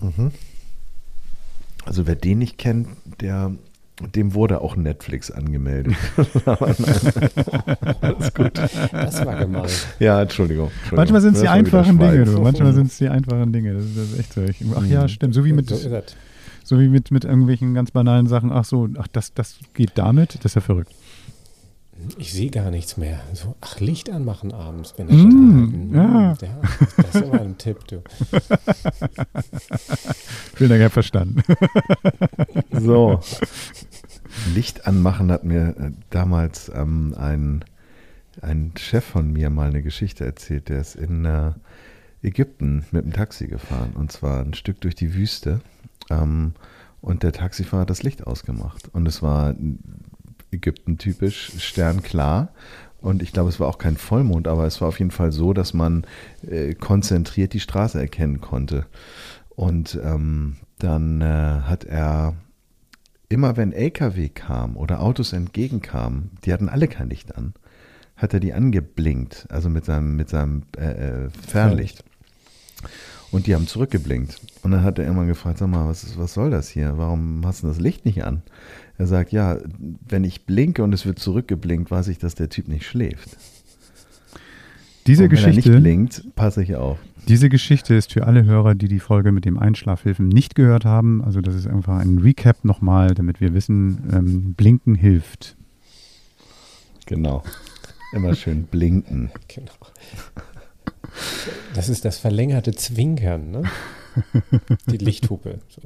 Mhm. Also wer den nicht kennt, der dem wurde auch Netflix angemeldet. Alles gut. Das war gemein. Ja, Entschuldigung. Entschuldigung. Manchmal sind es die einfachen Dinge, du. Manchmal sind es die einfachen Dinge. Das ist, das ist echt so. Ach ja, mhm. stimmt. So wie mit, so so wie mit, mit irgendwelchen ganz banalen Sachen. Ach so, ach, das, das geht damit? Das ist ja verrückt. Ich sehe gar nichts mehr. So, ach, Licht anmachen abends, wenn ich mm, ja. ja. Das ist immer ein Tipp, du. Vielen Dank, Herr Verstanden. so. Licht anmachen hat mir äh, damals ähm, ein, ein Chef von mir mal eine Geschichte erzählt. Der ist in äh, Ägypten mit dem Taxi gefahren und zwar ein Stück durch die Wüste. Ähm, und der Taxifahrer hat das Licht ausgemacht. Und es war Ägypten typisch sternklar. Und ich glaube, es war auch kein Vollmond, aber es war auf jeden Fall so, dass man äh, konzentriert die Straße erkennen konnte. Und ähm, dann äh, hat er immer, wenn LKW kam oder Autos entgegenkamen, die hatten alle kein Licht an, hat er die angeblinkt, also mit seinem, mit seinem äh, äh Fernlicht. Und die haben zurückgeblinkt. Und dann hat er immer gefragt, sag mal, was, was soll das hier? Warum hast du das Licht nicht an? Er sagt, ja, wenn ich blinke und es wird zurückgeblinkt, weiß ich, dass der Typ nicht schläft. Diese und wenn Geschichte, er nicht blinkt, passe ich auf. Diese Geschichte ist für alle Hörer, die die Folge mit dem Einschlafhilfen nicht gehört haben. Also das ist einfach ein Recap nochmal, damit wir wissen, ähm, Blinken hilft. Genau. Immer schön blinken. Genau. Das ist das verlängerte Zwinkern, ne? Die Lichthupe. So.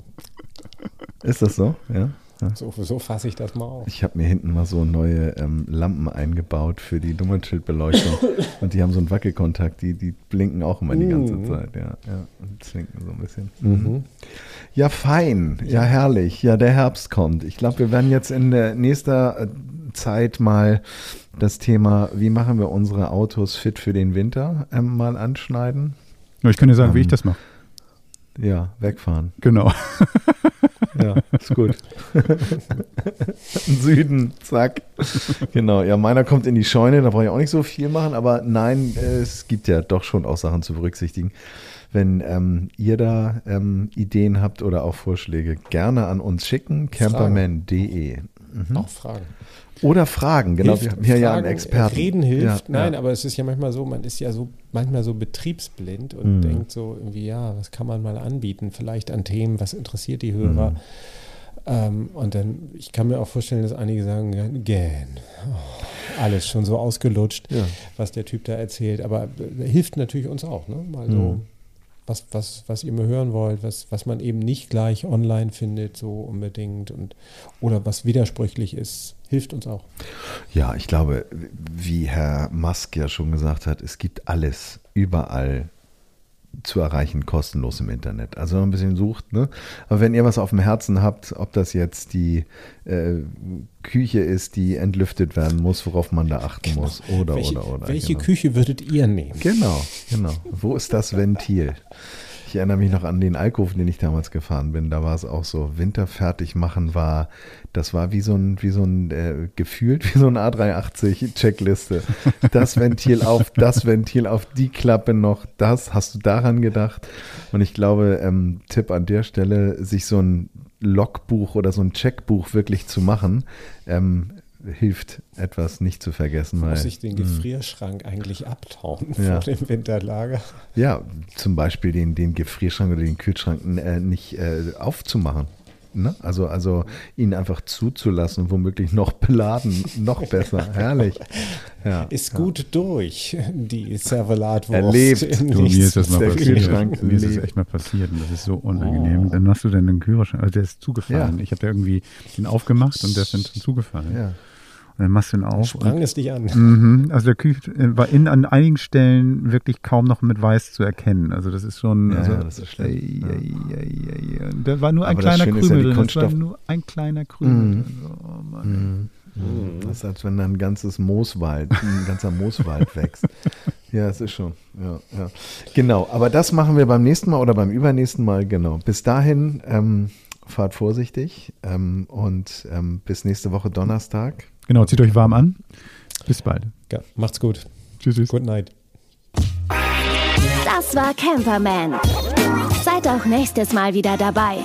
Ist das so? Ja. So, so fasse ich das mal auf. Ich habe mir hinten mal so neue ähm, Lampen eingebaut für die Nummernschildbeleuchtung. und die haben so einen Wackelkontakt, die, die blinken auch immer die ganze mhm. Zeit. Ja, ja, und zwinken so ein bisschen. Mhm. Ja, fein. Ja, herrlich. Ja, der Herbst kommt. Ich glaube, wir werden jetzt in der nächster äh, Zeit mal das Thema, wie machen wir unsere Autos fit für den Winter, ähm, mal anschneiden. Ja, ich kann dir sagen, ähm, wie ich ähm, das mache. Ja, wegfahren. Genau. ja, ist gut. Süden, zack. Genau, ja, meiner kommt in die Scheune, da brauche ich auch nicht so viel machen, aber nein, es gibt ja doch schon auch Sachen zu berücksichtigen. Wenn ähm, ihr da ähm, Ideen habt oder auch Vorschläge, gerne an uns schicken, camperman.de. Mhm. Auch Fragen. Oder Fragen, genau. Hilft, wir haben hier ja einen Experten. Reden hilft, ja, nein, ja. aber es ist ja manchmal so, man ist ja so manchmal so betriebsblind und mhm. denkt so irgendwie, ja, was kann man mal anbieten? Vielleicht an Themen, was interessiert die Hörer? Mhm. Ähm, und dann, ich kann mir auch vorstellen, dass einige sagen, gähn, oh, alles schon so ausgelutscht, ja. was der Typ da erzählt. Aber äh, hilft natürlich uns auch, ne? Mal so mhm was, was, was ihr mir hören wollt, was, was man eben nicht gleich online findet, so unbedingt und oder was widersprüchlich ist, hilft uns auch. Ja, ich glaube, wie Herr Musk ja schon gesagt hat, es gibt alles überall zu erreichen, kostenlos im Internet. Also ein bisschen sucht. Ne? Aber wenn ihr was auf dem Herzen habt, ob das jetzt die äh, Küche ist, die entlüftet werden muss, worauf man da achten Genau. muss, oder welche, oder oder. welche genau. Küche würdet ihr nehmen? Genau, genau. Wo ist das Ventil? Ich erinnere mich noch an den Alkoven, den ich damals gefahren bin. Da war es auch so, Winterfertig machen war, das war wie so ein, wie so ein, äh, gefühlt wie so ein A380-Checkliste. Das Ventil auf, das Ventil auf, die Klappe noch, das, hast du daran gedacht? Und ich glaube, ähm, Tipp an der Stelle, sich so ein Logbuch oder so ein Checkbuch wirklich zu machen, ähm, hilft etwas nicht zu vergessen. Weil, Muss ich den Gefrierschrank eigentlich abtauen Ja. vor dem Winterlager? Ja, zum Beispiel den, den Gefrierschrank oder den Kühlschrank äh, nicht äh, aufzumachen. Ne? Also, also ihn einfach zuzulassen, womöglich noch beladen, noch besser. Herrlich. Ja. Ist gut durch, die Servelatwurst. Erlebt. Du, mir ist das mal der passiert. Kühlschrank Mir ist das echt mal passiert und das ist so unangenehm. Dann hast du dann den Kühlschrank, also der ist zugefallen. Ja. Ich habe da irgendwie den aufgemacht und der ist dann zugefallen. Ja. Und dann machst du ihn auf. Sprang es dich an. mhm, also der Küche äh, war in, an einigen Stellen wirklich kaum noch mit Weiß zu erkennen. Also das ist schon. Ja, also, ja, das ist schlimm. Ei, ei. Da war nur ein Aber das kleiner ja, Krümel die drin. Das war Kunststoff- nur ein kleiner Krümel Mhm. oh Mann. Mhm. Das ist, als wenn da ein ganzes Mooswald, ein ganzer Mooswald wächst. Ja, es ist schon. Ja, ja. Genau, aber das machen wir beim nächsten Mal oder beim übernächsten Mal, genau. Bis dahin, ähm, fahrt vorsichtig ähm, und ähm, bis nächste Woche Donnerstag. Genau, zieht euch warm an. Bis bald. Ja, macht's gut. Tschüss. tschüss. Good night. Das war Camperman. Seid auch nächstes Mal wieder dabei.